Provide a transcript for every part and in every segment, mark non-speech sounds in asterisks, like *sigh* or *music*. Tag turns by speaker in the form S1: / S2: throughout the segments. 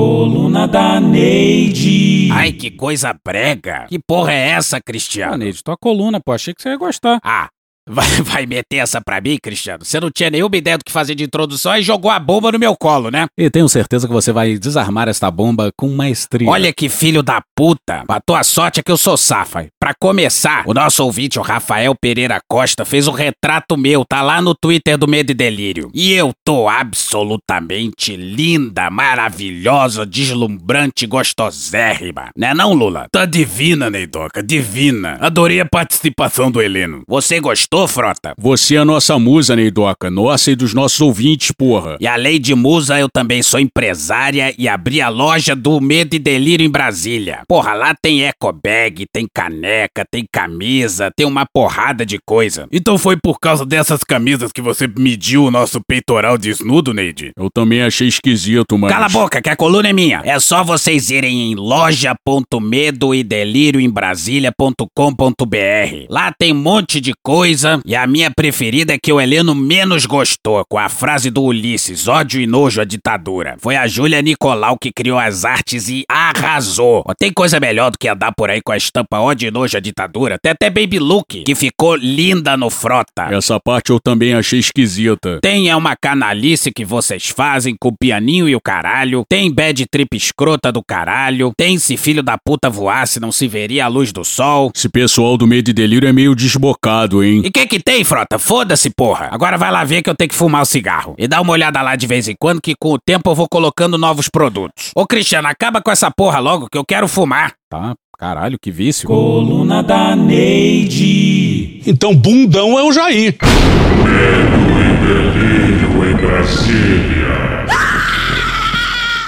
S1: Coluna da Neide.
S2: Ai, que coisa brega. Que porra é essa,
S3: Ah,
S2: Cristiano?
S3: Neide, tua coluna, pô, achei que você ia gostar.
S2: Ah, vai, *laughs* vai meter essa pra mim, Cristiano? Você não tinha nenhuma ideia do que fazer de introdução e jogou a bomba no meu colo, né?
S3: E tenho certeza que você vai desarmar esta bomba com maestria.
S2: Olha que filho da puta. A tua sorte é que eu sou safa. Pra começar, o nosso ouvinte, o Rafael Pereira Costa, fez um retrato meu, tá lá no Twitter do Medo e Delírio. E eu tô absolutamente linda, maravilhosa, deslumbrante, gostosérrima. Né não, Lula?
S4: Tá divina, Neidoca, divina. Adorei a participação do Heleno.
S2: Você gostou, Frota?
S3: Você é a nossa musa, Neidoca. Nossa e dos nossos ouvintes, porra.
S2: E além de musa, eu também sou empresária e abri a loja do Medo e Delírio em Brasília. Porra, lá tem eco bag, tem caneca, tem camisa, tem uma porrada de coisa.
S4: Então foi por causa dessas camisas que você mediu o nosso peitoral desnudo, Neide?
S3: Eu também achei esquisito, mas...
S2: Cala a boca, que a coluna é minha. É só vocês irem em loja.medoedelirioembrasilha.com.br. Lá tem um monte de coisa e a minha preferida é que o Heleno menos gostou, com a frase do Ulisses, ódio e nojo à ditadura. Foi a Júlia Nicolau que criou as artes e arrasou. Tem coisa melhor do que andar por aí com a estampa ódio e nojo à ditadura? Tem até Baby Look, que ficou linda no frota.
S3: Essa parte eu também achei esquisita.
S2: Tem é uma canalice que vocês fazem com o pianinho e o caralho. Tem bad trip escrota do caralho. Tem se filho da puta voasse não se veria a luz do sol.
S3: Esse pessoal do Medo e Delírio é meio desbocado, hein?
S2: E que que tem, frota? Foda-se, porra. Agora vai lá ver que eu tenho que fumar o cigarro. E dá uma olhada lá de vez em quando que com o tempo eu vou colocando novos produtos. Ô, Cristiano, acaba com essa porra logo que eu quero fumar.
S3: Tá, caralho, que vício.
S1: Coluna da Neide.
S5: Então bundão é o Jair.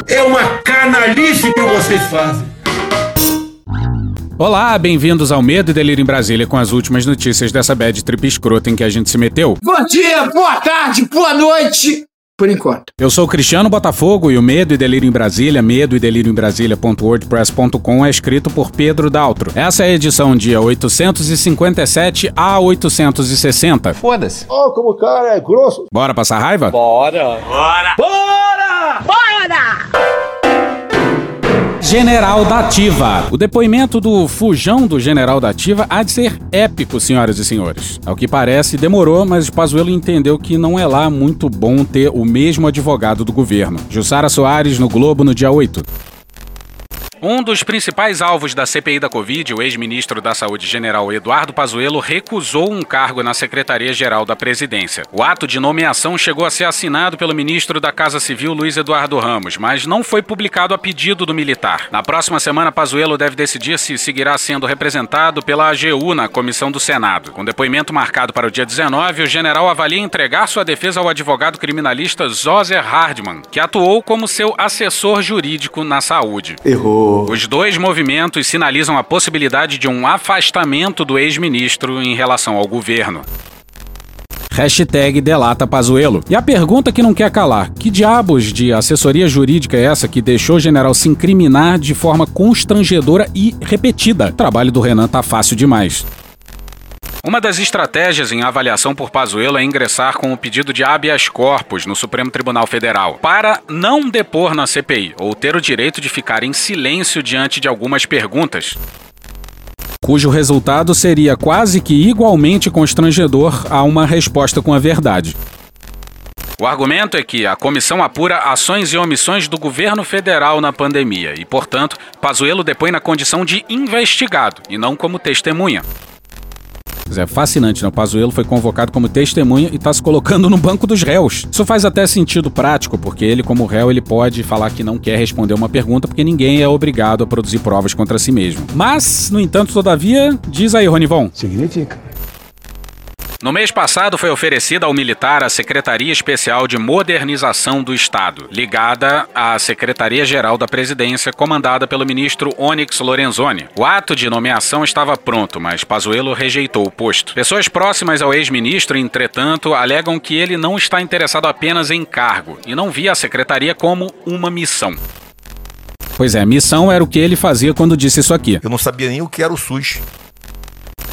S6: É uma canalice que vocês fazem.
S3: Olá, bem-vindos ao Medo e Delírio em Brasília com as últimas notícias dessa bad trip escrota em que a gente se meteu.
S7: Bom dia, boa tarde, boa noite. Por enquanto.
S3: Eu sou o Cristiano Botafogo e o Medo e Delírio em Brasília, medo e delírio em Brasília.wordpress.com é escrito por Pedro Daltro. Essa é a edição dia 857 a 860.
S8: Foda-se.
S6: Oh, como o cara é grosso.
S3: Bora passar raiva?
S8: Bora.
S3: General da Ativa. O depoimento do fujão do General da Ativa há de ser épico, senhoras e senhores. Ao que parece, demorou, mas Pazuello entendeu que não é lá muito bom ter o mesmo advogado do governo. Jussara Soares no Globo no dia 8. Um dos principais alvos da CPI da Covid, o ex-ministro da Saúde General Eduardo Pazuello, recusou um cargo na Secretaria-Geral da Presidência. O ato de nomeação chegou a ser assinado pelo ministro da Casa Civil, Luiz Eduardo Ramos, mas não foi publicado a pedido do militar. Na próxima semana, Pazuello deve decidir se seguirá sendo representado pela AGU na comissão do Senado. Com depoimento marcado para o dia 19, o general avalia entregar sua defesa ao advogado criminalista Zoser Hardman, que atuou como seu assessor jurídico na saúde.
S6: Errou.
S3: Os dois movimentos sinalizam a possibilidade de um afastamento do ex-ministro em relação ao governo. Hashtag delata Pazuello. E a pergunta que não quer calar: que diabos de assessoria jurídica é essa que deixou o general se incriminar de forma constrangedora e repetida? O trabalho do Renan tá fácil demais. Uma das estratégias em avaliação por Pazuello é ingressar com o pedido de habeas corpus no Supremo Tribunal Federal para não depor na CPI ou ter o direito de ficar em silêncio diante de algumas perguntas. Cujo resultado seria quase que igualmente constrangedor a uma resposta com a verdade. O argumento é que a comissão apura ações e omissões do governo federal na pandemia e, portanto, Pazuello depõe na condição de investigado e não como testemunha. É fascinante, né? O Pazuello foi convocado como testemunha e está se colocando no banco dos réus. Isso faz até sentido prático, porque ele, como réu, ele pode falar que não quer responder uma pergunta, porque ninguém é obrigado a produzir provas contra si mesmo. Mas, no entanto, todavia, diz aí, Ronivon.
S6: Significa.
S3: No mês passado foi oferecida ao militar a Secretaria Especial de Modernização do Estado, ligada à Secretaria-Geral da Presidência, comandada pelo ministro Onyx Lorenzoni. O ato de nomeação estava pronto, mas Pazuello rejeitou o posto. Pessoas próximas ao ex-ministro, entretanto, alegam que ele não está interessado apenas em cargo e não via a secretaria como uma missão. Pois é, missão era o que ele fazia quando disse isso aqui.
S9: Eu não sabia nem o que era o SUS.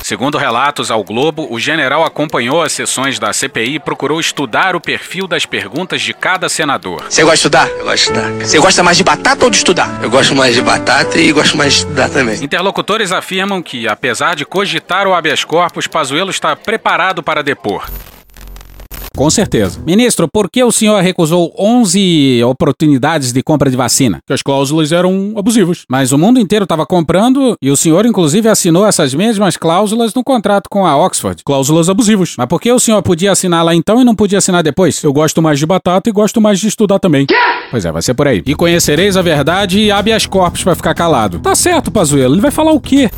S3: Segundo relatos ao Globo, o general acompanhou as sessões da CPI e procurou estudar o perfil das perguntas de cada senador.
S8: Você gosta de estudar? Eu gosto de estudar. Você gosta mais de batata ou de estudar? Eu gosto mais de batata e gosto mais de estudar também.
S3: Interlocutores afirmam que, apesar de cogitar o habeas corpus, Pazuello está preparado para depor. Com certeza. Ministro, por que o senhor recusou 11 oportunidades de compra de vacina?
S5: Que as cláusulas eram abusivas.
S3: Mas o mundo inteiro estava comprando e o senhor, inclusive, assinou essas mesmas cláusulas no contrato com a Oxford.
S5: Cláusulas abusivas.
S3: Mas por que o senhor podia assinar lá então e não podia assinar depois?
S5: Eu gosto mais de batata e gosto mais de estudar também. Quê?
S3: Pois é, vai ser por aí. E conhecereis a verdade e habeas corpus para ficar calado.
S5: Tá certo, Pazuello. Ele vai falar o quê?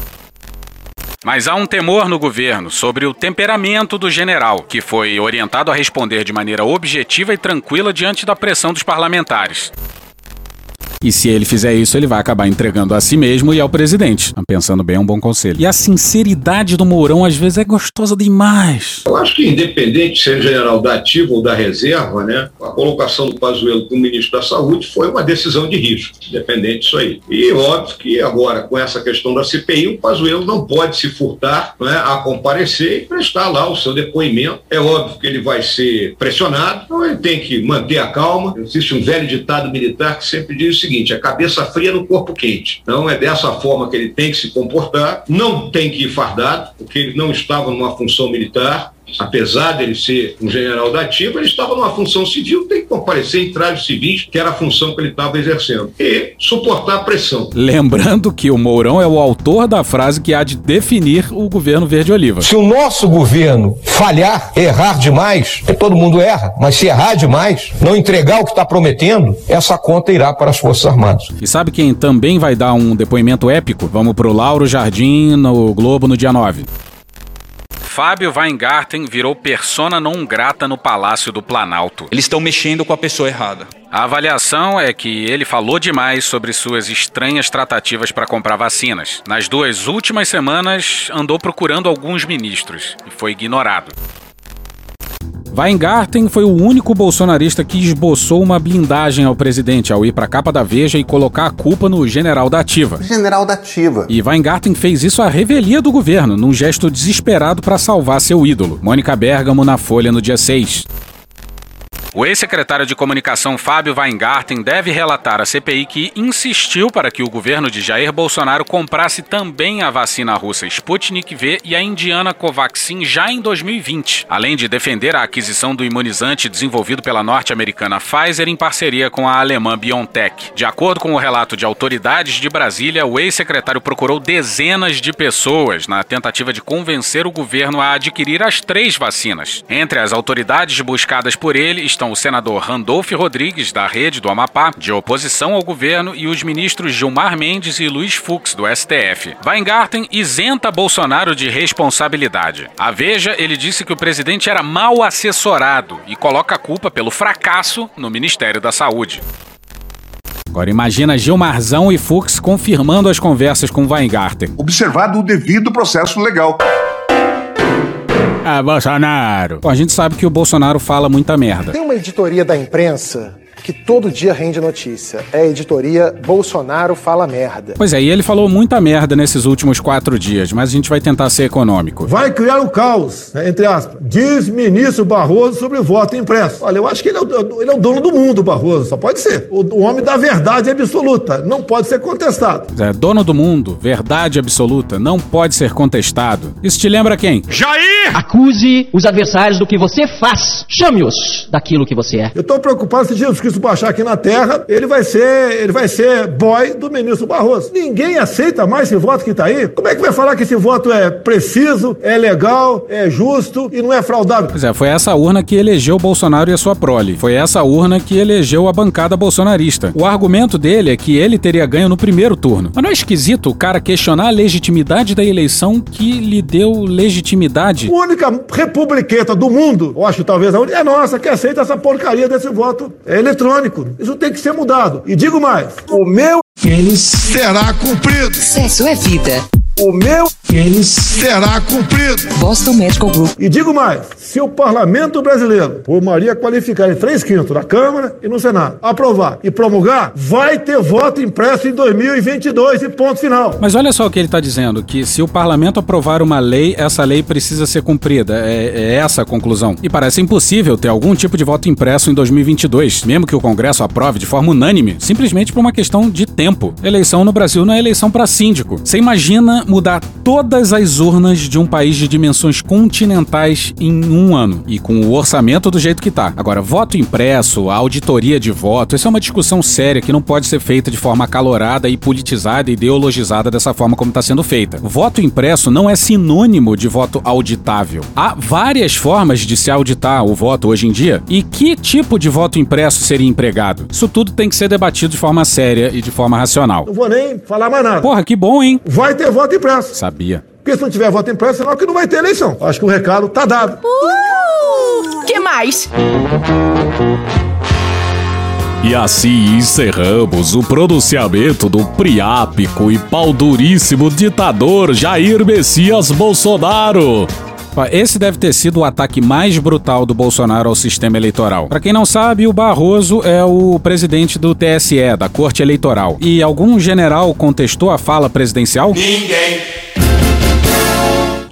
S3: Mas há um temor no governo sobre o temperamento do general, que foi orientado a responder de maneira objetiva e tranquila diante da pressão dos parlamentares. E se ele fizer isso, ele vai acabar entregando a si mesmo e ao presidente. Pensando bem, é um bom conselho. E a sinceridade do Mourão às vezes é gostosa demais.
S6: Eu acho que independente de ser general da ativa ou da reserva, né, a colocação do Pazuello como ministro da Saúde foi uma decisão de risco, independente disso aí. E óbvio que agora, com essa questão da CPI, o Pazuello não pode se furtar né, a comparecer e prestar lá o seu depoimento. É óbvio que ele vai ser pressionado, então ele tem que manter a calma. Existe um velho ditado militar que sempre diz seguinte, a cabeça fria no corpo quente. Então é dessa forma que ele tem que se comportar, não tem que ir fardado, porque ele não estava numa função militar, apesar dele ser um general da ativa, ele estava numa função civil, tem que comparecer em trajes civis, que era a função que ele estava exercendo, e suportar a pressão.
S3: Lembrando que o Mourão é o autor da frase que há de definir o governo verde-oliva.
S9: Se o nosso governo falhar, errar demais, todo mundo erra, mas se errar demais, não entregar o que está prometendo, essa conta irá para as Forças Armadas.
S3: E sabe quem também vai dar um depoimento épico? Vamos pro Lauro Jardim no Globo no dia 9. Fábio Weingarten virou persona non grata no Palácio do Planalto.
S10: Eles estão mexendo com a pessoa errada.
S3: A avaliação é que ele falou demais sobre suas estranhas tratativas para comprar vacinas. Nas duas últimas semanas, andou procurando alguns ministros e foi ignorado. Weingarten foi o único bolsonarista que esboçou uma blindagem ao presidente ao ir para a capa da Veja e colocar a culpa no general da Ativa.
S11: General da Ativa.
S3: E Weingarten fez isso à revelia do governo, num gesto desesperado para salvar seu ídolo, Mônica Bergamo, na Folha no dia 6. O ex-secretário de comunicação Fábio Weingarten deve relatar à CPI que insistiu para que o governo de Jair Bolsonaro comprasse também a vacina russa Sputnik V e a indiana Covaxin já em 2020, além de defender a aquisição do imunizante desenvolvido pela norte-americana Pfizer em parceria com a alemã BioNTech. De acordo com o relato de autoridades de Brasília, o ex-secretário procurou dezenas de pessoas na tentativa de convencer o governo a adquirir as três vacinas. Entre as autoridades buscadas por ele estão o senador Randolph Rodrigues, da Rede do Amapá, de oposição ao governo, e os ministros Gilmar Mendes e Luiz Fux, do STF. Weingarten isenta Bolsonaro de responsabilidade. A Veja, ele disse que o presidente era mal assessorado e coloca a culpa pelo fracasso no Ministério da Saúde. Agora imagina Gilmarzão e Fux confirmando as conversas com Weingarten.
S12: Observado o devido processo legal.
S3: Ah, Bolsonaro. Bom, a gente sabe que o Bolsonaro fala muita merda.
S11: Tem uma editoria da imprensa que todo dia rende notícia. É a editoria Bolsonaro Fala Merda.
S3: Pois é, e ele falou muita merda nesses últimos quatro dias, mas a gente vai tentar ser econômico.
S13: Vai criar o um caos, né, entre aspas. Diz ministro Barroso sobre o voto impresso. Olha, eu acho que ele é o, ele é o dono do mundo, Barroso, só pode ser. O, o, homem da verdade absoluta, não pode ser contestado.
S3: É, dono do mundo, verdade absoluta, não pode ser contestado. Isso te lembra quem?
S14: Jair! Acuse os adversários do que você faz. Chame-os daquilo que você é.
S13: Eu tô preocupado se Jesus Cristo baixar aqui na Terra, ele vai ser, ele vai ser boy do ministro Barroso. Ninguém aceita mais esse voto que está aí. Como é que vai falar que esse voto é preciso, é legal, é justo e não é fraudável?
S3: Pois é, foi essa urna que elegeu Bolsonaro e a sua prole. Foi essa urna que elegeu a bancada bolsonarista. O argumento dele é que ele teria ganho no primeiro turno. Mas não é esquisito o cara questionar a legitimidade da eleição que lhe deu legitimidade?
S13: A única republiqueta do mundo, eu acho talvez a única, é nossa, que aceita essa porcaria desse voto eletrônico eletrônico. Isso tem que ser mudado. E digo mais: o meu
S12: será cumprido.
S15: Sucesso é vida.
S13: O meu pênis será cumprido.
S15: Boston Medical Group.
S13: E digo mais, se o parlamento brasileiro, por maioria qualificada em três quintos na Câmara e no Senado, aprovar e promulgar, vai ter voto impresso em 2022 e ponto final.
S3: Mas olha só o que ele está dizendo, que se o parlamento aprovar uma lei, essa lei precisa ser cumprida. É, é essa a conclusão. E parece impossível ter algum tipo de voto impresso em 2022, mesmo que o Congresso aprove de forma unânime, simplesmente por uma questão de tempo. Eleição no Brasil não é eleição para síndico. Você imagina mudar todas as urnas de um país de dimensões continentais em um ano e com o orçamento do jeito que tá. Agora, voto impresso, auditoria de voto, isso é uma discussão séria que não pode ser feita de forma acalorada e politizada e ideologizada dessa forma como está sendo feita. Voto impresso não é sinônimo de voto auditável. Há várias formas de se auditar o voto hoje em dia e que tipo de voto impresso seria empregado? Isso tudo tem que ser debatido de forma séria e de forma racional.
S13: Não vou nem falar mais nada.
S3: Porra, que bom, hein?
S13: Vai ter voto impresso.
S3: Sabia.
S13: Porque se não tiver voto impresso, senão que não vai ter eleição. Acho que o recado tá dado.
S15: Uh! Que mais?
S16: E assim encerramos o pronunciamento do priápico e pau duríssimo ditador Jair Messias Bolsonaro.
S3: Esse deve ter sido o ataque mais brutal do Bolsonaro ao sistema eleitoral. Para quem não sabe, o Barroso é o presidente do TSE, da Corte Eleitoral. E algum general contestou a fala presidencial?
S13: Ninguém.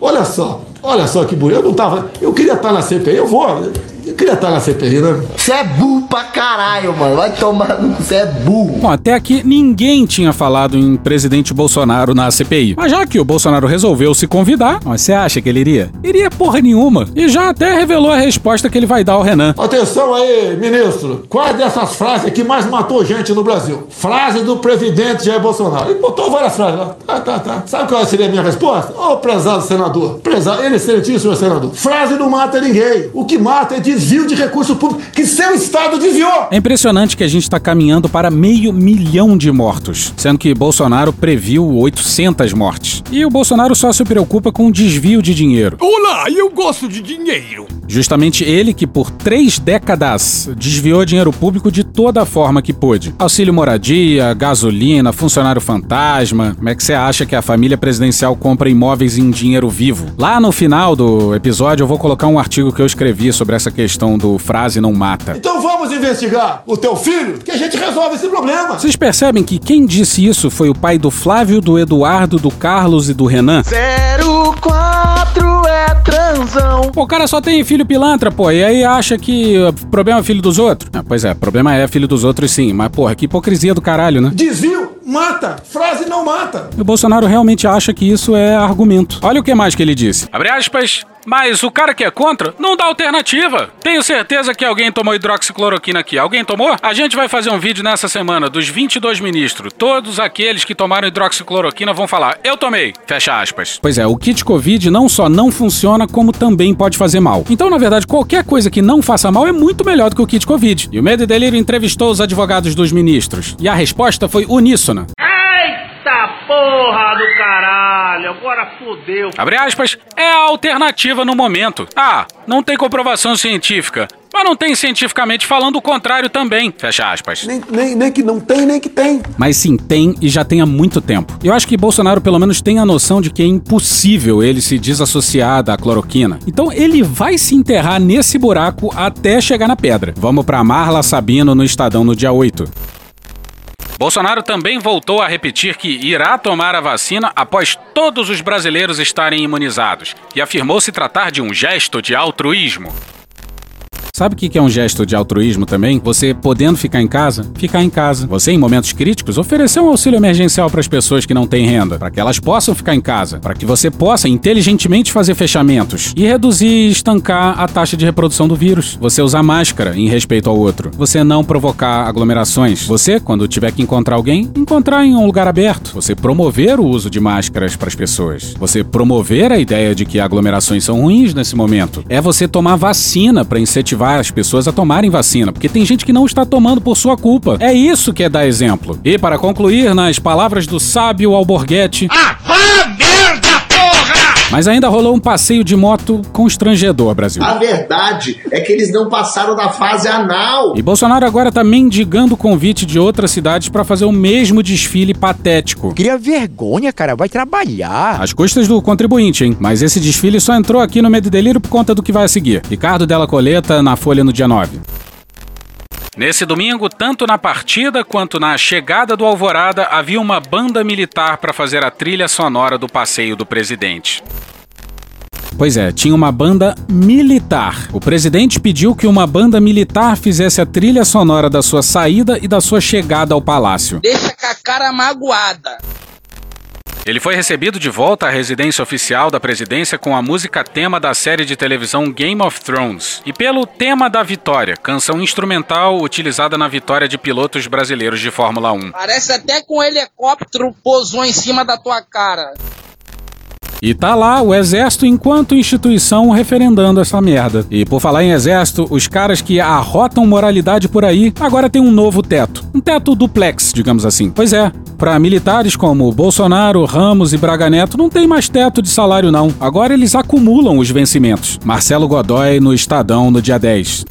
S13: Olha só, olha só que bonito. Eu não tava. Eu queria estar na CPI, eu vou. Queria estar na CPI, né?
S17: Você é burro pra caralho, mano. Vai tomar. Você é burro.
S3: Bom, até aqui ninguém tinha falado em presidente Bolsonaro na CPI. Mas já que o Bolsonaro resolveu se convidar, você acha que ele iria? Iria porra nenhuma. E já até revelou a resposta que ele vai dar ao Renan.
S13: Atenção aí, ministro. Quais dessas frases que mais matou gente no Brasil? Frase do presidente Jair Bolsonaro. Ele botou várias frases lá. Tá, tá, tá. Sabe qual seria a minha resposta? Ô, prezado senador. Prezado, excelentíssimo senador. Frase não mata ninguém. O que mata é desvio de recurso público que seu Estado desviou.
S3: É impressionante que a gente está caminhando para meio milhão de mortos, sendo que Bolsonaro previu 800 mortes. E o Bolsonaro só se preocupa com o desvio de dinheiro.
S18: Olá, eu gosto de dinheiro.
S3: Justamente ele que por três décadas desviou dinheiro público de toda forma que pôde. Auxílio moradia, gasolina, funcionário fantasma. Como é que você acha que a família presidencial compra imóveis em dinheiro vivo? Lá no final do episódio eu vou colocar um artigo que eu escrevi sobre essa questão do frase não mata.
S13: Então vamos investigar o teu filho que a gente resolve esse problema.
S3: Vocês percebem que quem disse isso foi o pai do Flávio, do Eduardo, do Carlos e do Renan?
S17: 04 é transão.
S3: Pô, o cara só tem filho pilantra, pô, e aí acha que o problema é filho dos outros. Ah, pois é, problema é filho dos outros sim, mas porra, que hipocrisia do caralho, né?
S13: Desvio mata, frase não mata.
S3: E o Bolsonaro realmente acha que isso é argumento. Olha o que mais que ele disse.
S10: Abre aspas. Mas o cara que é contra não dá alternativa. Tenho certeza que alguém tomou hidroxicloroquina aqui. Alguém tomou? A gente vai fazer um vídeo nessa semana dos 22 ministros. Todos aqueles que tomaram hidroxicloroquina vão falar: Eu tomei. Fecha aspas.
S3: Pois é, o kit Covid não só não funciona, como também pode fazer mal. Então, na verdade, qualquer coisa que não faça mal é muito melhor do que o kit Covid. E o Medo e Delírio entrevistou os advogados dos ministros. E a resposta foi uníssona.
S19: Eita porra do caralho, agora fodeu.
S10: Abre aspas, é a alternativa no momento. Ah, não tem comprovação científica. Mas não tem cientificamente falando o contrário também. Fecha aspas.
S13: Nem, nem, nem que não tem, nem que tem.
S3: Mas sim, tem e já tem há muito tempo. Eu acho que Bolsonaro pelo menos tem a noção de que é impossível ele se desassociar da cloroquina. Então ele vai se enterrar nesse buraco até chegar na pedra. Vamos pra Marla Sabino no Estadão no dia 8.
S10: Bolsonaro também voltou a repetir que irá tomar a vacina após todos os brasileiros estarem imunizados e afirmou se tratar de um gesto de altruísmo.
S3: Sabe o que é um gesto de altruísmo também? Você podendo ficar em casa, ficar em casa. Você, em momentos críticos, oferecer um auxílio emergencial para as pessoas que não têm renda, para que elas possam ficar em casa, para que você possa inteligentemente fazer fechamentos e reduzir e estancar a taxa de reprodução do vírus. Você usar máscara em respeito ao outro. Você não provocar aglomerações. Você, quando tiver que encontrar alguém, encontrar em um lugar aberto. Você promover o uso de máscaras para as pessoas. Você promover a ideia de que aglomerações são ruins nesse momento. É você tomar vacina para incentivar as pessoas a tomarem vacina, porque tem gente que não está tomando por sua culpa. É isso que é dar exemplo. E para concluir, nas palavras do sábio Alborguete.
S19: Ah!
S20: Mas ainda rolou um passeio de moto constrangedor, Brasil.
S21: A verdade é que eles não passaram da fase anal.
S20: E Bolsonaro agora tá mendigando o convite de outras cidades para fazer o mesmo desfile patético.
S22: Cria vergonha, cara. Vai trabalhar.
S20: Às custas do contribuinte, hein? Mas esse desfile só entrou aqui no Medo e Delírio por conta do que vai a seguir. Ricardo Della Coleta na Folha no dia 9.
S3: Nesse domingo, tanto na partida quanto na chegada do Alvorada, havia uma banda militar para fazer a trilha sonora do passeio do presidente.
S20: Pois é, tinha uma banda militar. O presidente pediu que uma banda militar fizesse a trilha sonora da sua saída e da sua chegada ao palácio.
S23: Deixa com a cara magoada.
S3: Ele foi recebido de volta à residência oficial da presidência com a música tema da série de televisão Game of Thrones e pelo tema da vitória, canção instrumental utilizada na vitória de pilotos brasileiros de Fórmula 1.
S23: Parece até que um helicóptero pousou em cima da tua cara.
S20: E tá lá o exército enquanto instituição referendando essa merda. E por falar em exército, os caras que arrotam moralidade por aí agora tem um novo teto. Um teto duplex, digamos assim. Pois é, para militares como Bolsonaro, Ramos e Braga Neto não tem mais teto de salário não. Agora eles acumulam os vencimentos. Marcelo Godoy no Estadão no dia 10.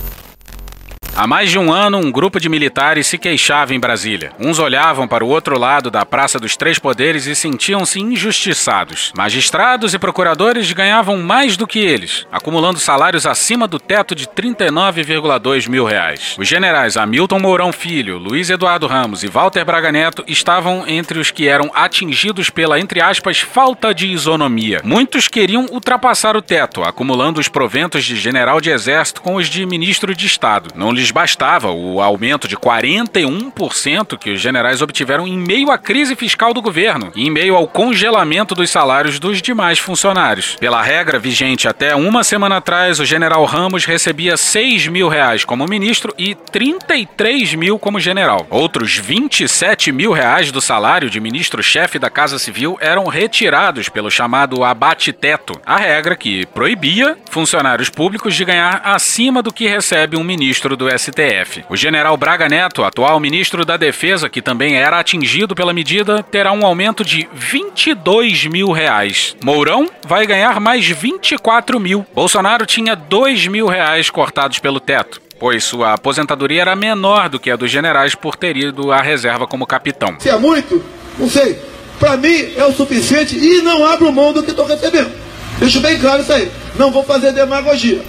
S3: Há mais de um ano, um grupo de militares se queixava em Brasília. Uns olhavam para o outro lado da Praça dos Três Poderes e sentiam-se injustiçados. Magistrados e procuradores ganhavam mais do que eles, acumulando salários acima do teto de 39,2 mil reais. Os generais Hamilton Mourão Filho, Luiz Eduardo Ramos e Walter Braga Neto estavam entre os que eram atingidos pela, entre aspas, falta de isonomia. Muitos queriam ultrapassar o teto, acumulando os proventos de general de exército com os de ministro de Estado. Não lhes bastava o aumento de 41% que os generais obtiveram em meio à crise fiscal do governo e em meio ao congelamento dos salários dos demais funcionários. Pela regra vigente até uma semana atrás, o general Ramos recebia 6 mil reais como ministro e 33 mil como general. Outros 27 mil reais do salário de ministro-chefe da Casa Civil eram retirados pelo chamado abate-teto, a regra que proibia funcionários públicos de ganhar acima do que recebe um ministro do STF. O general Braga Neto, atual ministro da Defesa, que também era atingido pela medida, terá um aumento de 22 mil reais. Mourão vai ganhar mais 24 mil. Bolsonaro tinha 2 mil reais cortados pelo teto pois sua aposentadoria era menor do que a dos generais por ter ido à reserva como capitão.
S13: Se é muito, não sei. Para mim é o suficiente e não abro mão do que estou recebendo. Deixo bem claro isso aí. Não vou fazer demagogia.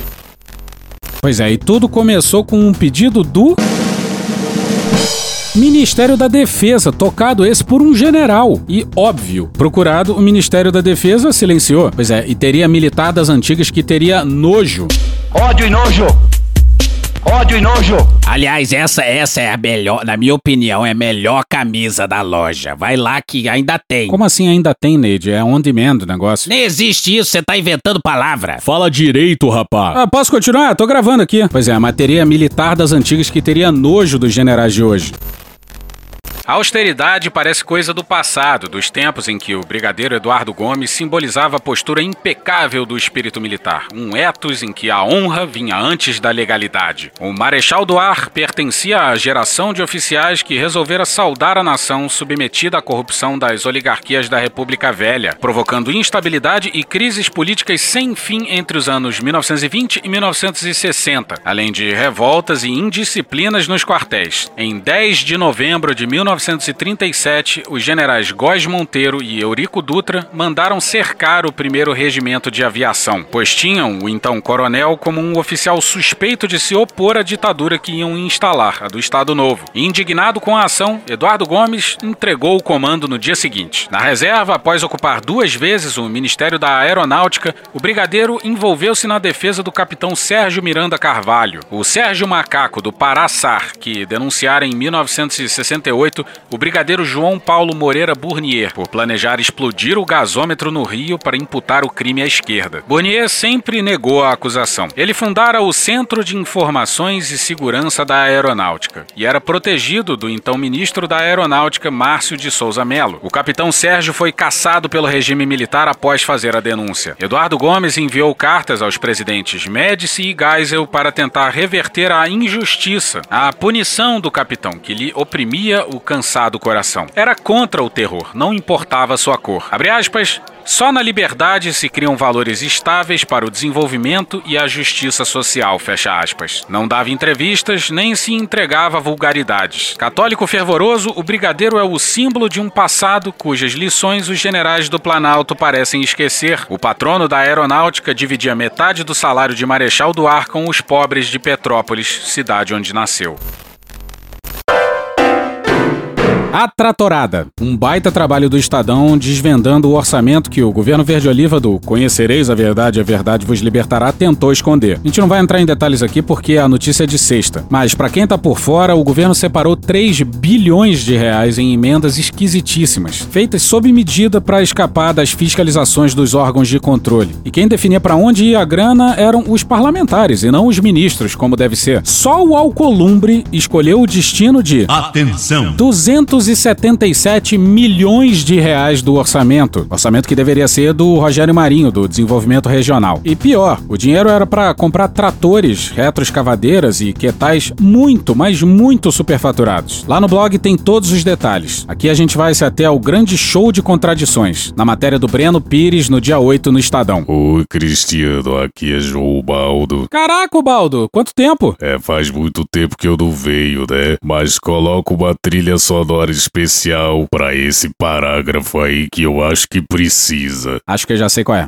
S20: Pois é, e tudo começou com um pedido do. Ministério da Defesa, tocado esse por um general. E, óbvio, procurado, o Ministério da Defesa silenciou. Pois é, e teria militar das antigas que teria nojo.
S24: Ódio e nojo! Ódio e nojo!
S2: Aliás, essa essa é a melhor, na minha opinião, é a melhor camisa da loja. Vai lá que ainda tem.
S20: Como assim ainda tem, Neide? É on demand o negócio.
S2: Nem existe isso, você tá inventando palavra.
S16: Fala direito, rapaz.
S20: Ah, posso continuar? Tô gravando aqui. Pois é, a matéria militar das antigas que teria nojo dos generais de hoje.
S3: A austeridade parece coisa do passado, dos tempos em que o brigadeiro Eduardo Gomes simbolizava a postura impecável do espírito militar, um ethos em que a honra vinha antes da legalidade. O Marechal do Ar pertencia à geração de oficiais que resolvera saudar a nação submetida à corrupção das oligarquias da República Velha, provocando instabilidade e crises políticas sem fim entre os anos 1920 e 1960, além de revoltas e indisciplinas nos quartéis. Em 10 de novembro de 19 1937, os generais Góes Monteiro e Eurico Dutra mandaram cercar o primeiro regimento de aviação, pois tinham o então coronel como um oficial suspeito de se opor à ditadura que iam instalar, a do Estado Novo. Indignado com a ação, Eduardo Gomes entregou o comando no dia seguinte. Na reserva, após ocupar duas vezes o Ministério da Aeronáutica, o brigadeiro envolveu-se na defesa do capitão Sérgio Miranda Carvalho, o Sérgio Macaco do Paraçar, que denunciara em 1968 o brigadeiro João Paulo Moreira Bournier por planejar explodir o gasômetro no Rio para imputar o crime à esquerda. Bournier sempre negou a acusação. Ele fundara o Centro de Informações e Segurança da Aeronáutica e era protegido do então ministro da Aeronáutica Márcio de Souza Melo. O capitão Sérgio foi caçado pelo regime militar após fazer a denúncia. Eduardo Gomes enviou cartas aos presidentes Médici e Geisel para tentar reverter a injustiça, a punição do capitão que lhe oprimia o alcançado o coração. Era contra o terror, não importava sua cor. Abre aspas, só na liberdade se criam valores estáveis para o desenvolvimento e a justiça social, fecha aspas. Não dava entrevistas, nem se entregava a vulgaridades. Católico fervoroso, o brigadeiro é o símbolo de um passado cujas lições os generais do Planalto parecem esquecer. O patrono da aeronáutica dividia metade do salário de Marechal do Ar com os pobres de Petrópolis, cidade onde nasceu.
S25: A Tratorada, um baita trabalho do Estadão desvendando o orçamento que o governo verde-oliva do Conhecereis a Verdade, a Verdade vos libertará tentou esconder. A gente não vai entrar em detalhes aqui porque a notícia é de sexta, mas para quem tá por fora, o governo separou 3 bilhões de reais em emendas esquisitíssimas, feitas sob medida para escapar das fiscalizações dos órgãos de controle. E quem definia para onde ia a grana eram os parlamentares e não os ministros, como deve ser. Só o Alcolumbre escolheu o destino de
S26: Atenção!
S25: 200 277 milhões de reais do orçamento. Orçamento que deveria ser do Rogério Marinho, do Desenvolvimento Regional. E pior, o dinheiro era para comprar tratores, retroescavadeiras e quetais muito, mas muito superfaturados. Lá no blog tem todos os detalhes. Aqui a gente vai se até ao grande show de contradições, na matéria do Breno Pires, no dia 8 no Estadão.
S26: Oi, Cristiano, aqui é João Baldo.
S25: Caraca, Baldo, quanto tempo?
S26: É, faz muito tempo que eu não veio, né? Mas coloca uma trilha sonora especial para esse parágrafo aí que eu acho que precisa.
S25: Acho que eu já sei qual é.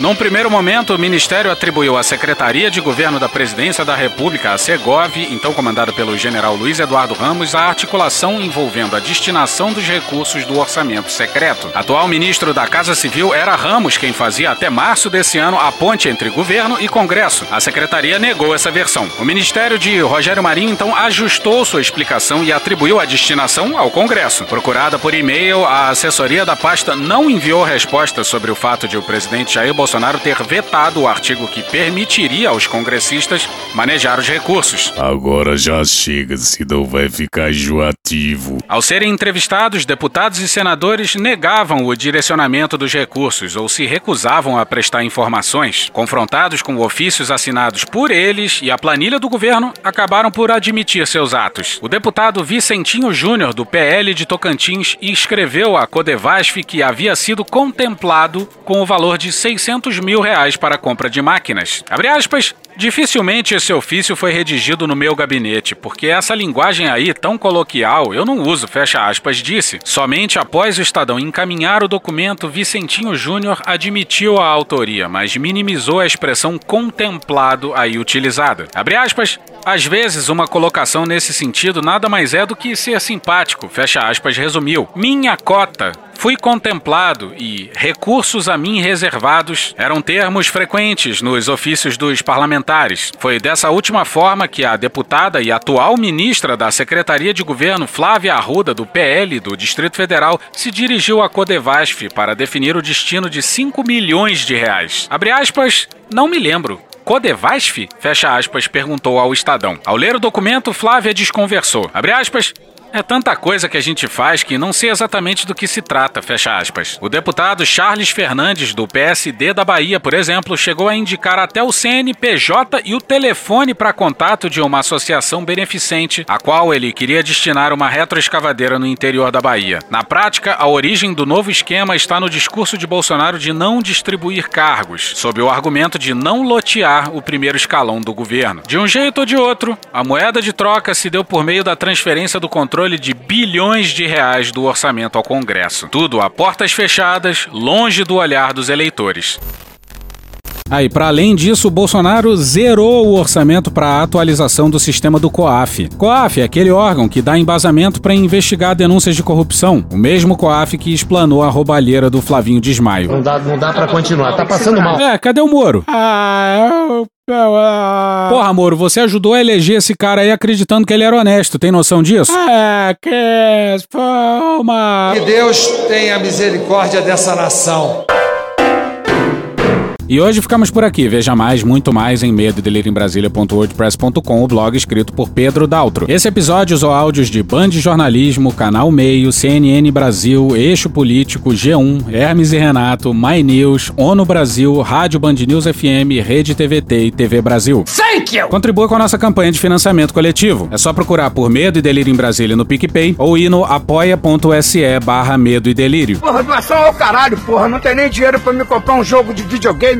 S3: Num primeiro momento, o Ministério atribuiu à Secretaria de Governo da Presidência da República, a Segov, então comandada pelo general Luiz Eduardo Ramos, a articulação envolvendo a destinação dos recursos do orçamento secreto. Atual ministro da Casa Civil era Ramos quem fazia até março desse ano a ponte entre governo e Congresso. A secretaria negou essa versão. O Ministério de Rogério Marinho então ajustou sua explicação e atribuiu a destinação ao Congresso. Procurada por e-mail, a assessoria da pasta não enviou resposta sobre o fato de o presidente Jair Bolsonaro Bolsonaro ter vetado o artigo que permitiria aos congressistas manejar os recursos.
S26: Agora já chega, senão vai ficar enjoativo.
S3: Ao serem entrevistados, deputados e senadores negavam o direcionamento dos recursos ou se recusavam a prestar informações. Confrontados com ofícios assinados por eles e a planilha do governo, acabaram por admitir seus atos. O deputado Vicentinho Júnior, do PL de Tocantins, escreveu a Codevasf que havia sido contemplado com o valor de 600 mil reais para a compra de máquinas. Abre aspas. Dificilmente esse ofício foi redigido no meu gabinete, porque essa linguagem aí tão coloquial eu não uso, fecha aspas, disse. Somente após o Estadão encaminhar o documento, Vicentinho Júnior admitiu a autoria, mas minimizou a expressão contemplado aí utilizada. Abre aspas. Às vezes, uma colocação nesse sentido nada mais é do que ser simpático, fecha aspas, resumiu. Minha cota Fui contemplado e recursos a mim reservados eram termos frequentes nos ofícios dos parlamentares. Foi dessa última forma que a deputada e atual ministra da Secretaria de Governo, Flávia Arruda, do PL do Distrito Federal, se dirigiu à Codevasf para definir o destino de 5 milhões de reais. Abre aspas, não me lembro. Codevasf? Fecha aspas, perguntou ao Estadão. Ao ler o documento, Flávia desconversou. Abre aspas, é tanta coisa que a gente faz que não sei exatamente do que se trata, fecha aspas. O deputado Charles Fernandes, do PSD da Bahia, por exemplo, chegou a indicar até o CNPJ e o telefone para contato de uma associação beneficente, a qual ele queria destinar uma retroescavadeira no interior da Bahia. Na prática, a origem do novo esquema está no discurso de Bolsonaro de não distribuir cargos, sob o argumento de não lotear o primeiro escalão do governo. De um jeito ou de outro, a moeda de troca se deu por meio da transferência do controle controle de bilhões de reais do orçamento ao Congresso. Tudo a portas fechadas, longe do olhar dos eleitores.
S25: Aí, para além disso, o Bolsonaro zerou o orçamento para a atualização do sistema do COAF. COAF é aquele órgão que dá embasamento para investigar denúncias de corrupção. O mesmo COAF que explanou a roubalheira do Flavinho Desmaio.
S17: Não dá, não dá para continuar, tá passando mal.
S25: É, cadê o Moro?
S16: Ah, eu...
S25: Porra, Moro, você ajudou a eleger esse cara aí acreditando que ele era honesto. Tem noção disso?
S16: É, que palma.
S7: Que Deus tenha misericórdia dessa nação.
S3: E hoje ficamos por aqui. Veja mais, muito mais em medo em Brasília.wordpress.com, o blog escrito por Pedro Daltro. Esse episódio usou áudios de Band Jornalismo, Canal Meio, CNN Brasil, Eixo Político, G1, Hermes e Renato, My News, ONU Brasil, Rádio Band News FM, Rede TVT e TV Brasil.
S23: Thank you!
S3: Contribua com a nossa campanha de financiamento coletivo. É só procurar por Medo e Delírio em Brasília no PicPay ou ir no apoia.se barra Medo e Delírio.
S23: Porra, doação ao caralho, porra. Não tem nem dinheiro pra me comprar um jogo de videogame,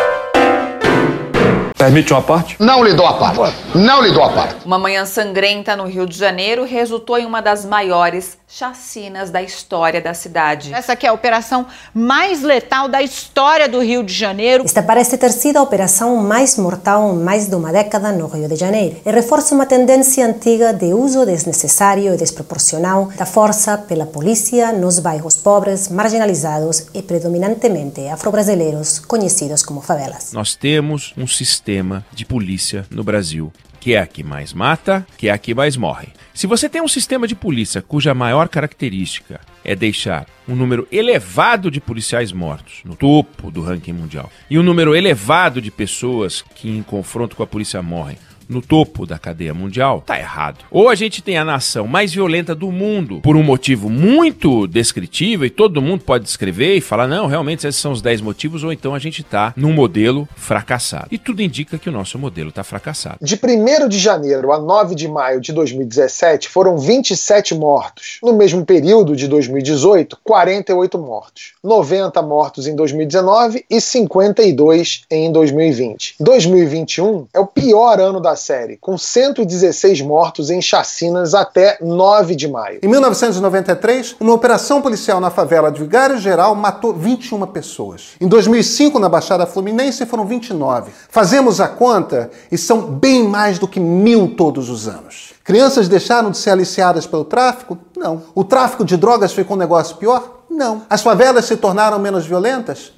S12: Permite uma parte?
S27: Não lhe dou a parte. Não lhe dou a parte.
S28: Uma manhã sangrenta no Rio de Janeiro resultou em uma das maiores chacinas da história da cidade.
S29: Essa aqui é a operação mais letal da história do Rio de Janeiro.
S30: Esta parece ter sido a operação mais mortal em mais de uma década no Rio de Janeiro e reforça uma tendência antiga de uso desnecessário e desproporcional da força pela polícia nos bairros pobres, marginalizados e predominantemente afro-brasileiros, conhecidos como favelas.
S31: Nós temos um sistema de polícia no Brasil que é a que mais mata, que é a que mais morre. Se você tem um sistema de polícia cuja maior característica é deixar um número elevado de policiais mortos no topo do ranking mundial e um número elevado de pessoas que em confronto com a polícia morrem no topo da cadeia mundial, tá errado. Ou a gente tem a nação mais violenta do mundo por um motivo muito descritível e todo mundo pode descrever e falar, não, realmente esses são os 10 motivos, ou então a gente tá num modelo fracassado. E tudo indica que o nosso modelo tá fracassado.
S11: De 1 de janeiro a 9 de maio de 2017, foram 27 mortos. No mesmo período de 2018, 48 mortos. 90 mortos em 2019 e 52 em 2020. 2021 é o pior ano da série, com 116 mortos em chacinas até 9 de maio.
S32: Em 1993, uma operação policial na favela de Vigário Geral matou 21 pessoas. Em 2005, na Baixada Fluminense, foram 29. Fazemos a conta e são bem mais do que mil todos os anos. Crianças deixaram de ser aliciadas pelo tráfico? Não. O tráfico de drogas ficou um negócio pior? Não. As favelas se tornaram menos violentas?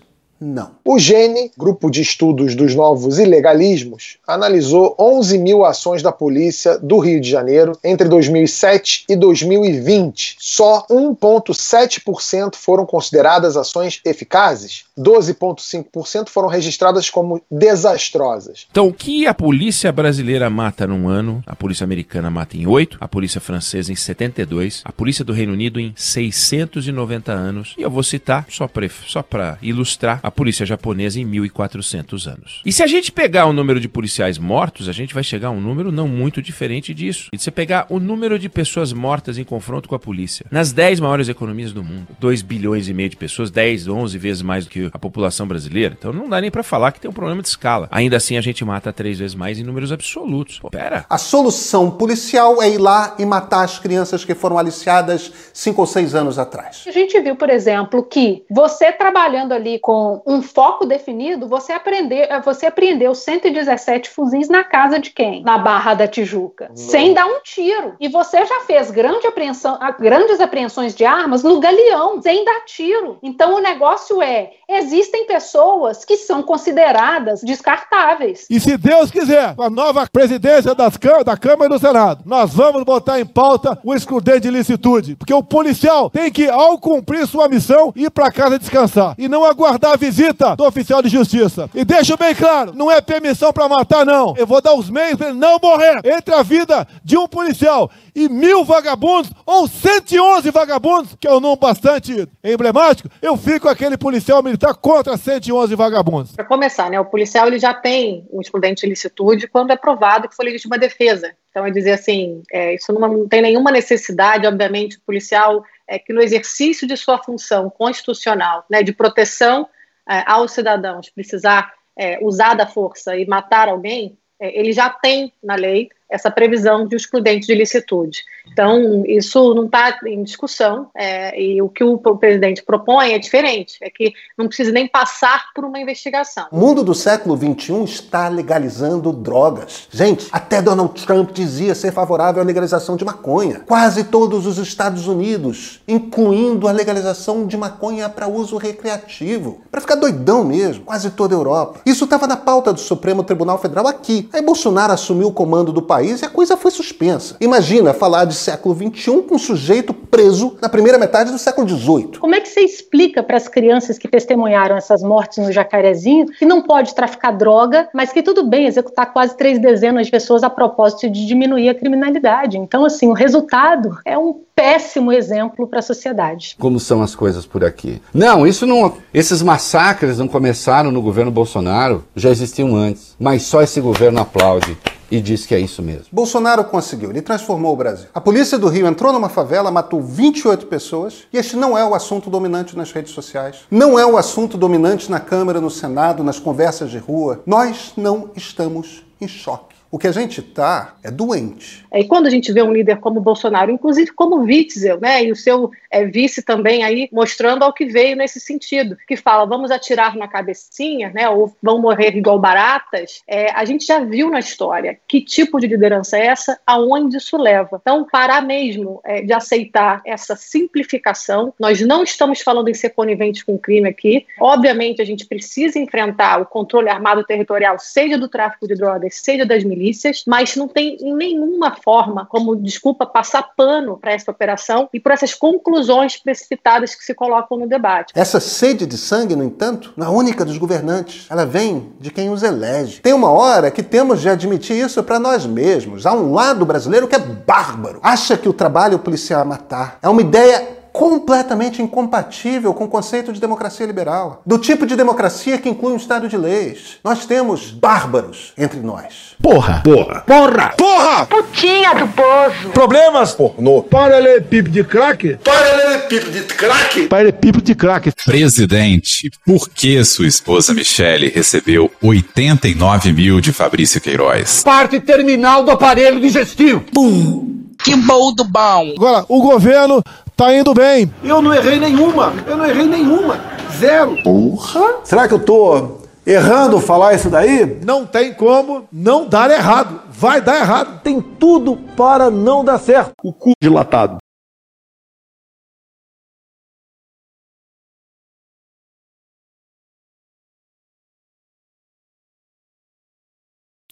S32: Não.
S11: O GENE, Grupo de Estudos dos Novos Ilegalismos, analisou 11 mil ações da polícia do Rio de Janeiro entre 2007 e 2020. Só 1,7% foram consideradas ações eficazes, 12,5% foram registradas como desastrosas.
S31: Então, o que a polícia brasileira mata num ano, a polícia americana mata em 8, a polícia francesa em 72, a polícia do Reino Unido em 690 anos, e eu vou citar, só para ilustrar, a polícia japonesa em 1400 anos. E se a gente pegar o número de policiais mortos, a gente vai chegar a um número não muito diferente disso. E se você pegar o número de pessoas mortas em confronto com a polícia, nas 10 maiores economias do mundo, 2 bilhões e meio de pessoas, 10, 11 vezes mais do que a população brasileira. Então não dá nem para falar que tem um problema de escala. Ainda assim a gente mata três vezes mais em números absolutos. Pô, pera.
S32: A solução policial é ir lá e matar as crianças que foram aliciadas 5 ou 6 anos atrás.
S29: A gente viu, por exemplo, que você trabalhando ali com um foco definido, você aprender, você apreendeu 117 fuzis na casa de quem? Na Barra da Tijuca, Não. sem dar um tiro. E você já fez grande apreensão, grandes apreensões de armas no Galeão, sem dar tiro. Então o negócio é, existem pessoas que são consideradas descartáveis.
S13: E se Deus quiser, com a nova presidência das da Câmara e do Senado, nós vamos botar em pauta o excludente de licitude, porque o policial tem que, ao cumprir sua missão, ir para casa descansar e não aguardar a visita do oficial de justiça. E deixo bem claro, não é permissão para matar, não. Eu vou dar os meios para ele não morrer entre a vida de um policial e mil vagabundos, ou 111 vagabundos, que é um número bastante emblemático, eu fico aquele policial militar contra 111 vagabundos.
S29: Para começar, né, o policial ele já tem um excludente de licitude quando é provado que foi legítima defesa. Então, é dizer assim, é, isso não, não tem nenhuma necessidade, obviamente, o policial é que no exercício de sua função constitucional, né, de proteção é, aos cidadãos, precisar é, usar da força e matar alguém, é, ele já tem na lei essa previsão de excludente de licitude. Então, isso não está em discussão, é, e o que o presidente propõe é diferente, é que não precisa nem passar por uma investigação.
S32: O mundo do século XXI está legalizando drogas. Gente, até Donald Trump dizia ser favorável à legalização de maconha. Quase todos os Estados Unidos, incluindo a legalização de maconha para uso recreativo. Para ficar doidão mesmo, quase toda a Europa. Isso estava na pauta do Supremo Tribunal Federal aqui. Aí Bolsonaro assumiu o comando do país e a coisa foi suspensa. Imagina falar de século XXI com um sujeito preso na primeira metade do século XVIII.
S29: Como é que você explica para as crianças que testemunharam essas mortes no Jacarezinho que não pode traficar droga, mas que tudo bem executar quase três dezenas de pessoas a propósito de diminuir a criminalidade? Então, assim, o resultado é um péssimo exemplo para a sociedade.
S33: Como são as coisas por aqui? Não, isso não. Esses massacres não começaram no governo Bolsonaro, já existiam antes. Mas só esse governo aplaude e diz que é isso mesmo.
S32: Bolsonaro conseguiu, ele transformou o Brasil. A polícia do Rio entrou numa favela, matou 28 pessoas, e este não é o assunto dominante nas redes sociais. Não é o assunto dominante na Câmara, no Senado, nas conversas de rua. Nós não estamos em choque. O que a gente tá é doente.
S29: E quando a gente vê um líder como Bolsonaro, inclusive como Witzel, né, e o seu é, vice também aí mostrando ao que veio nesse sentido, que fala vamos atirar na cabecinha, né, ou vão morrer igual baratas, é, a gente já viu na história que tipo de liderança é essa, aonde isso leva. Então, parar mesmo é, de aceitar essa simplificação, nós não estamos falando em ser conivente com crime aqui, obviamente a gente precisa enfrentar o controle armado territorial, seja do tráfico de drogas, seja das milícias, milícias, mas não tem em nenhuma forma como desculpa passar pano para essa operação e por essas conclusões precipitadas que se colocam no debate.
S32: Essa sede de sangue, no entanto, não é única dos governantes. Ela vem de quem os elege. Tem uma hora que temos de admitir isso para nós mesmos. Há um lado brasileiro que é bárbaro. Acha que o trabalho policial é matar. É uma ideia completamente incompatível com o conceito de democracia liberal, do tipo de democracia que inclui um Estado de leis. Nós temos bárbaros entre nós.
S13: Porra!
S32: Porra!
S13: Porra!
S32: Porra!
S34: Putinha do poço!
S13: Problemas?
S32: Pornô!
S13: Paralelepípedo de crack?
S32: Paralelepípedo de crack?
S13: Paralelepípedo de crack.
S35: Presidente, por que sua esposa Michele recebeu 89 mil de Fabrício Queiroz?
S23: Parte terminal do aparelho digestivo.
S34: Bum! Que bom do bom!
S13: Agora, o governo tá indo bem.
S23: Eu não errei nenhuma. Eu não errei nenhuma. Zero.
S32: Porra!
S13: Será que eu tô errando falar isso daí? Não tem como não dar errado. Vai dar errado. Tem tudo para não dar certo. O cu dilatado.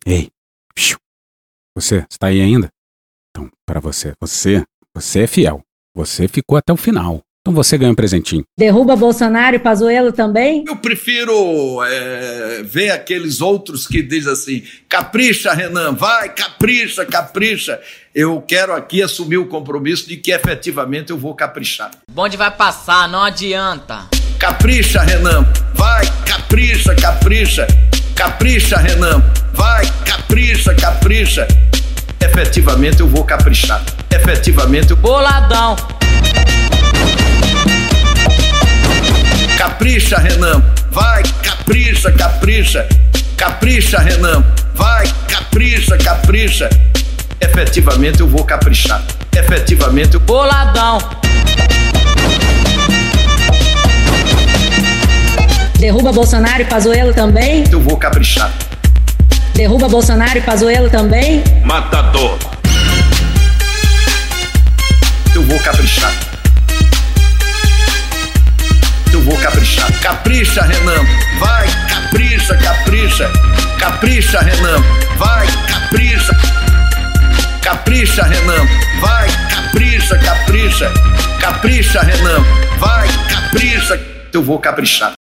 S3: Ei, você está aí ainda? Então, para você, você, você é fiel. Você ficou até o final. Então você ganha um presentinho.
S29: Derruba Bolsonaro e Pazuello também?
S21: Eu prefiro é, ver aqueles outros que dizem assim: capricha, Renan, vai, capricha, capricha. Eu quero aqui assumir o compromisso de que efetivamente eu vou caprichar.
S34: O bonde vai passar, não adianta.
S21: Capricha, Renan, vai, capricha, capricha. Capricha, Renan, vai, capricha, capricha. Efetivamente eu vou caprichar. Efetivamente eu.
S34: Boladão!
S21: Capricha, Renan. Vai, capricha, capricha. Capricha, Renan. Vai, capricha, capricha. Efetivamente eu vou caprichar. Efetivamente eu.
S34: Boladão!
S29: Derruba Bolsonaro e Pazuello também?
S21: Eu vou caprichar.
S29: Derruba Bolsonaro e Pazuello também?
S21: Matador. Eu vou caprichar. Eu vou caprichar. Capricha, Renan. Vai, capricha, capricha. Capricha, Renan. Vai, capricha. Capricha, Renan. Vai, capricha, capricha. Capricha, Renan. Vai, capricha. Eu vou caprichar.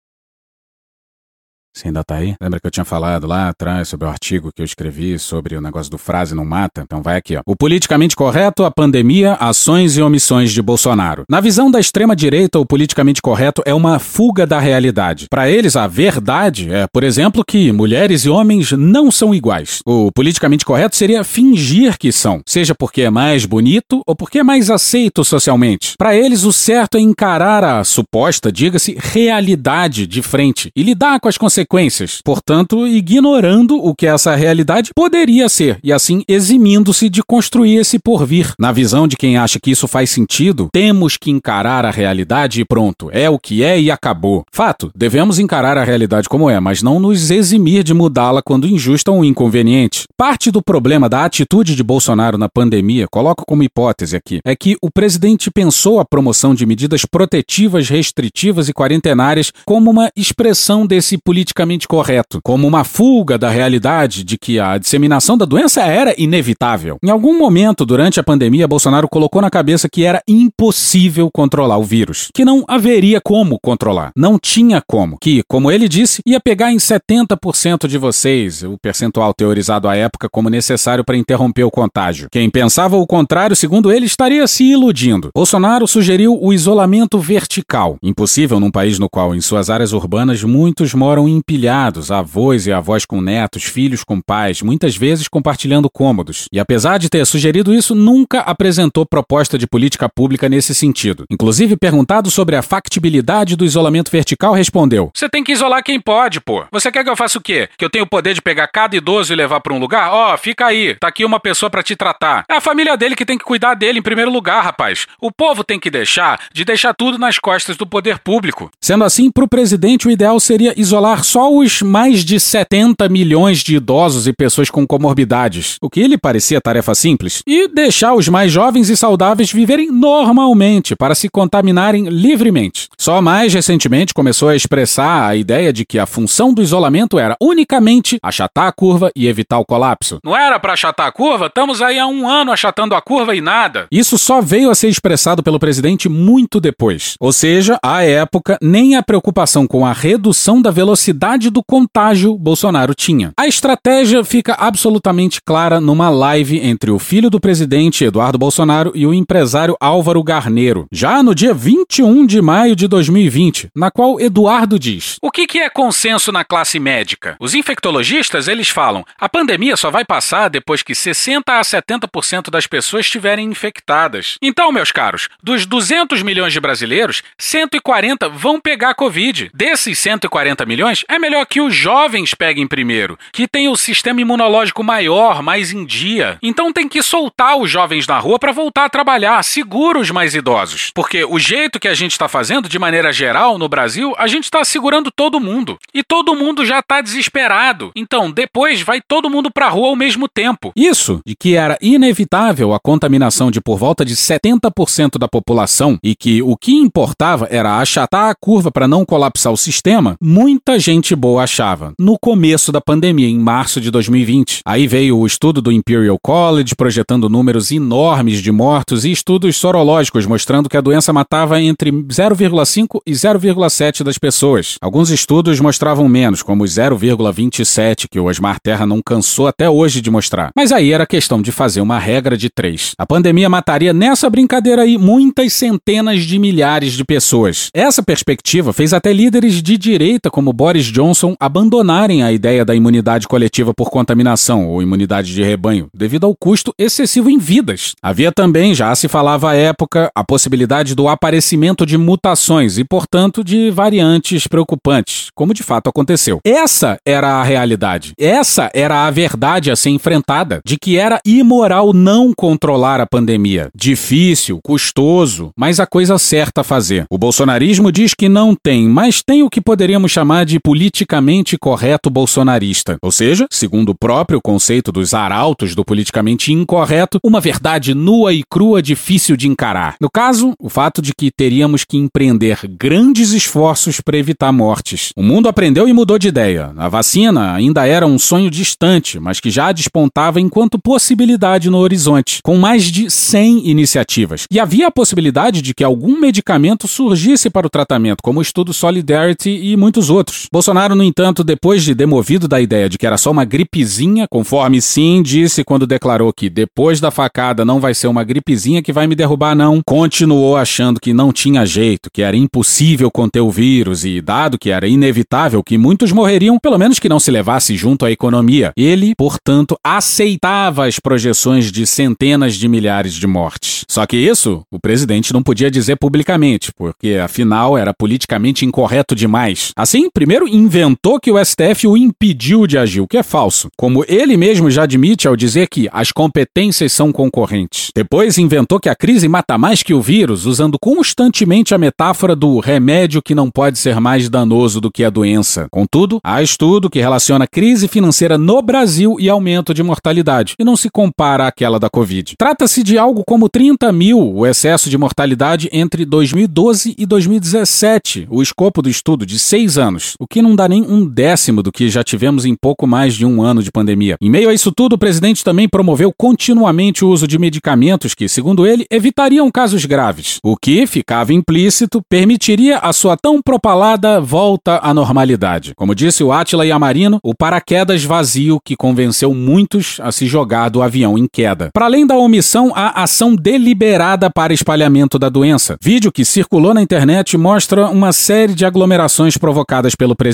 S3: Você ainda tá aí? Lembra que eu tinha falado lá atrás sobre o artigo que eu escrevi sobre o negócio do frase não mata? Então vai aqui, ó. O politicamente correto, a pandemia, ações e omissões de Bolsonaro. Na visão da extrema direita, o politicamente correto é uma fuga da realidade. Para eles, a verdade é, por exemplo, que mulheres e homens não são iguais. O politicamente correto seria fingir que são, seja porque é mais bonito ou porque é mais aceito socialmente. Para eles, o certo é encarar a suposta, diga-se, realidade de frente e lidar com as consequências consequências, portanto, ignorando o que essa realidade poderia ser e assim eximindo-se de construir esse porvir. Na visão de quem acha que isso faz sentido, temos que encarar a realidade e pronto, é o que é e acabou. Fato, devemos encarar a realidade como é, mas não nos eximir de mudá-la quando injusta ou inconveniente. Parte do problema da atitude de Bolsonaro na pandemia, coloco como hipótese aqui, é que o presidente pensou a promoção de medidas protetivas, restritivas e quarentenárias como uma expressão desse politicamente correto, como uma fuga da realidade de que a disseminação da doença era inevitável. Em algum momento durante a pandemia, Bolsonaro colocou na cabeça que era impossível controlar o vírus, que não haveria como controlar, não tinha como, que, como ele disse, ia pegar em 70% de vocês, o percentual teorizado à época como necessário para interromper o contágio. Quem pensava o contrário, segundo ele, estaria se iludindo. Bolsonaro sugeriu o isolamento vertical, impossível num país no qual, em suas áreas urbanas, muitos moram empilhados, avós e avós com netos, filhos com pais, muitas vezes compartilhando cômodos. E apesar de ter sugerido isso, nunca apresentou proposta de política pública nesse sentido. Inclusive, perguntado sobre a factibilidade do isolamento vertical, respondeu:
S10: Você tem que isolar quem pode, pô. Você quer que eu faça o quê? Que eu tenho o poder de pegar cada idoso e levar para um lugar? Ó, oh, fica aí, tá aqui uma pessoa para te tratar. É a família dele que tem que cuidar dele em primeiro lugar, rapaz. O povo tem que deixar de deixar tudo nas costas do poder público.
S3: Sendo assim, para o presidente, o ideal seria isolar só os mais de 70 milhões de idosos e pessoas com comorbidades, o que lhe parecia tarefa simples, e deixar os mais jovens e saudáveis viverem normalmente para se contaminarem livremente. Só mais recentemente começou a expressar a ideia de que a função do isolamento era unicamente achatar a curva e evitar o colapso.
S10: Não era para achatar a curva? Estamos aí há um ano achatando a curva e nada.
S3: Isso só veio a ser expressado pelo presidente muito depois. Ou seja, à época, nem a preocupação com a redução da velocidade do contágio Bolsonaro tinha. A estratégia fica absolutamente clara numa live entre o filho do presidente, Eduardo Bolsonaro, e o empresário Álvaro Garneiro, já no dia 21 de maio de 2020, na qual Eduardo diz:
S10: O que, que é consenso na classe médica? Os infectologistas, eles falam, a pandemia só vai passar depois que 60 a 70% das pessoas estiverem infectadas. Então, meus caros, dos 200 milhões de brasileiros, 140 vão pegar Covid. Desses 140 milhões, é melhor que os jovens peguem primeiro, que tem o sistema imunológico maior, mais em dia. Então tem que soltar os jovens na rua para voltar a trabalhar, segura os mais idosos. Porque o jeito que a gente está fazendo, de maneira geral, no Brasil, a gente está segurando todo mundo. E todo mundo já está desesperado. Então, depois vai todo mundo para a rua ao mesmo tempo.
S3: Isso, de que era inevitável a contaminação de por volta de 70% da população e que o que importava era achatar a curva para não colapsar o sistema, muita gente boa achava. No começo da pandemia, em março de 2020. Aí veio o estudo do Imperial College projetando números enormes de mortos e estudos sorológicos mostrando que a doença matava entre 0,5 e 0,7 das pessoas. Alguns estudos mostravam menos, como os 0,27 que o Osmar Terra não cansou até hoje de mostrar. Mas aí era questão de fazer uma regra de três. A pandemia mataria nessa brincadeira aí muitas centenas de milhares de pessoas. Essa perspectiva fez até líderes de direita como Boris Johnson abandonarem a ideia da imunidade coletiva por contaminação ou imunidade de rebanho, devido ao custo excessivo em vidas. Havia também, já se falava à época, a possibilidade do aparecimento de mutações e, portanto, de variantes preocupantes, como de fato aconteceu. Essa era a realidade. Essa era a verdade a ser enfrentada, de que era imoral não controlar a pandemia. Difícil, custoso, mas a coisa certa a fazer. O bolsonarismo diz que não tem, mas tem o que poderíamos chamar de politicamente correto bolsonarista. Ou seja, segundo o próprio conceito dos arautos do politicamente incorreto, uma verdade nua e crua difícil de encarar. No caso, o fato de que teríamos que empreender grandes esforços para evitar mortes. O mundo aprendeu e mudou de ideia. A vacina ainda era um sonho distante, mas que já despontava enquanto possibilidade no horizonte, com mais de 100 iniciativas. E havia a possibilidade de que algum medicamento surgisse para o tratamento, como o estudo Solidarity e muitos outros. Bolsonaro, no entanto, depois de demovido da ideia de que era só uma gripezinha, conforme sim disse quando declarou que depois da facada não vai ser uma gripezinha que vai me derrubar, não, continuou achando que não tinha jeito, que era impossível conter o vírus e, dado que era inevitável que muitos morreriam, pelo menos que não se levasse junto à economia. Ele, portanto, aceitava as projeções de centenas de milhares de mortes. Só que isso o presidente não podia dizer publicamente, porque afinal era politicamente incorreto demais. Assim, primeiro inventou que o STF o impediu de agir, o que é falso. Como ele mesmo já admite ao dizer que as competências são concorrentes. Depois inventou que a crise mata mais que o vírus, usando constantemente a metáfora do remédio que não pode ser mais danoso do que a doença. Contudo, há estudo que relaciona crise financeira no Brasil e aumento de mortalidade, e não se compara àquela da Covid. Trata-se de algo como 30 mil o excesso de mortalidade entre 2012 e 2017, o escopo do estudo de seis anos, o que não dá nem um décimo do que já tivemos em pouco mais de um ano de pandemia. Em meio a isso tudo, o presidente também promoveu continuamente o uso de medicamentos que, segundo ele, evitariam casos graves, o que, ficava implícito, permitiria a sua tão propalada volta à normalidade. Como disse o Átila Yamarino, o paraquedas vazio que convenceu muitos a se jogar do avião em queda. Para além da omissão, a ação deliberada para espalhamento da doença. Vídeo que circulou na internet mostra uma série de aglomerações provocadas pelo presidente.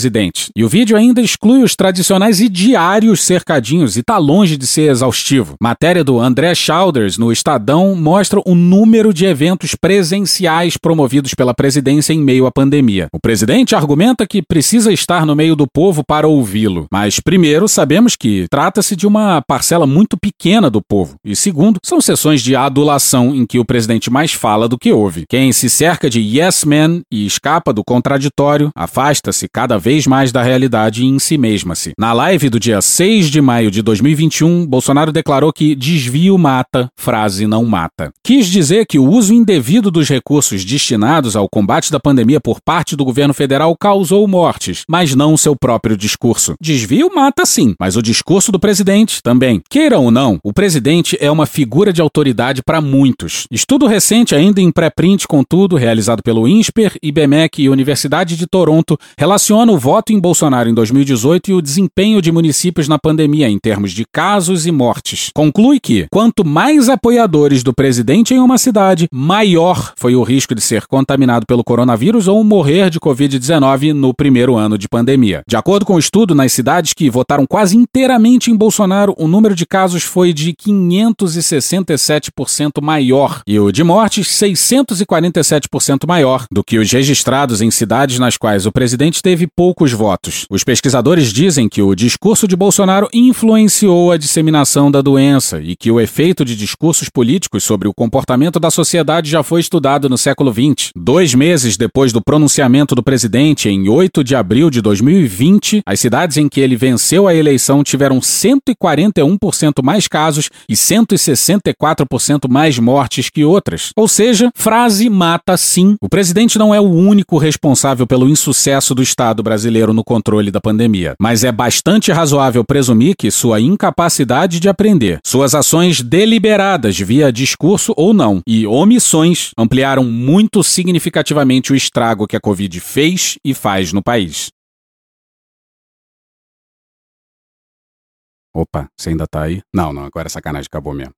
S3: E o vídeo ainda exclui os tradicionais e diários cercadinhos e tá longe de ser exaustivo. Matéria do André Chalders no Estadão mostra o número de eventos presenciais promovidos pela presidência em meio à pandemia. O presidente argumenta que precisa estar no meio do povo para ouvi-lo. Mas, primeiro, sabemos que trata-se de uma parcela muito pequena do povo. E, segundo, são sessões de adulação em que o presidente mais fala do que ouve. Quem se cerca de yes men e escapa do contraditório afasta-se cada vez mais da realidade em si mesma-se. Na live do dia 6 de maio de 2021, Bolsonaro declarou que desvio mata, frase não mata. Quis dizer que o uso indevido dos recursos destinados ao combate da pandemia por parte do governo federal causou mortes, mas não seu próprio discurso. Desvio mata sim, mas o discurso do presidente também. Queiram ou não, o presidente é uma figura de autoridade para muitos. Estudo recente, ainda em pré-print, contudo, realizado pelo INSPER, IBMEC e Universidade de Toronto, relaciona o voto em Bolsonaro em 2018 e o desempenho de municípios na pandemia em termos de casos e mortes. Conclui que, quanto mais apoiadores do presidente em uma cidade, maior foi o risco de ser contaminado pelo coronavírus ou morrer de Covid-19 no primeiro ano de pandemia. De acordo com o estudo, nas cidades que votaram quase inteiramente em Bolsonaro, o número de casos foi de 567% maior e o de mortes 647% maior do que os registrados em cidades nas quais o presidente teve poucos votos. Os pesquisadores dizem que o discurso de Bolsonaro influenciou a disseminação da doença e que o efeito de discursos políticos sobre o comportamento da sociedade já foi estudado no século XX. Dois meses depois do pronunciamento do presidente, em 8 de abril de 2020, as cidades em que ele venceu a eleição tiveram 141% mais casos e 164% mais mortes que outras. Ou seja, frase mata sim. O presidente não é o único responsável pelo insucesso do Estado brasileiro no controle da pandemia, mas é bastante razoável presumir que sua incapacidade de aprender, suas ações deliberadas via discurso ou não e omissões ampliaram muito significativamente o estrago que a Covid fez e faz no país. Opa, você ainda tá aí? Não, não, agora é sacanagem, acabou mesmo.